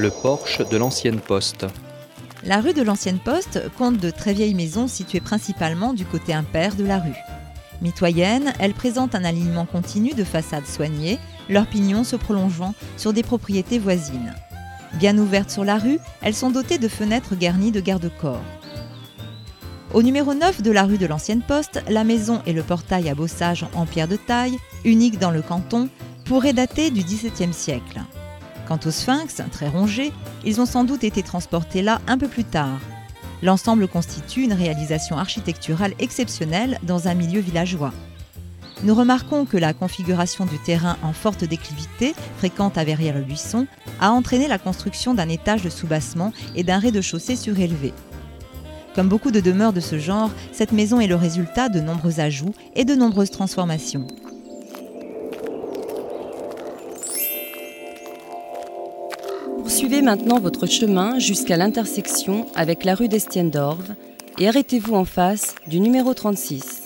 le porche de l'ancienne poste. La rue de l'ancienne poste compte de très vieilles maisons situées principalement du côté impair de la rue. Mitoyenne, elle présente un alignement continu de façades soignées, leurs pignons se prolongeant sur des propriétés voisines. Bien ouvertes sur la rue, elles sont dotées de fenêtres garnies de garde-corps. Au numéro 9 de la rue de l'Ancienne Poste, la maison et le portail à bossage en pierre de taille, unique dans le canton, pourraient dater du XVIIe siècle. Quant aux sphinx, très rongés, ils ont sans doute été transportés là un peu plus tard. L'ensemble constitue une réalisation architecturale exceptionnelle dans un milieu villageois. Nous remarquons que la configuration du terrain en forte déclivité, fréquente à Verrières-le-Buisson, a entraîné la construction d'un étage de soubassement et d'un rez-de-chaussée surélevé. Comme beaucoup de demeures de ce genre, cette maison est le résultat de nombreux ajouts et de nombreuses transformations. Poursuivez maintenant votre chemin jusqu'à l'intersection avec la rue d'Estienne d'Orve et arrêtez-vous en face du numéro 36.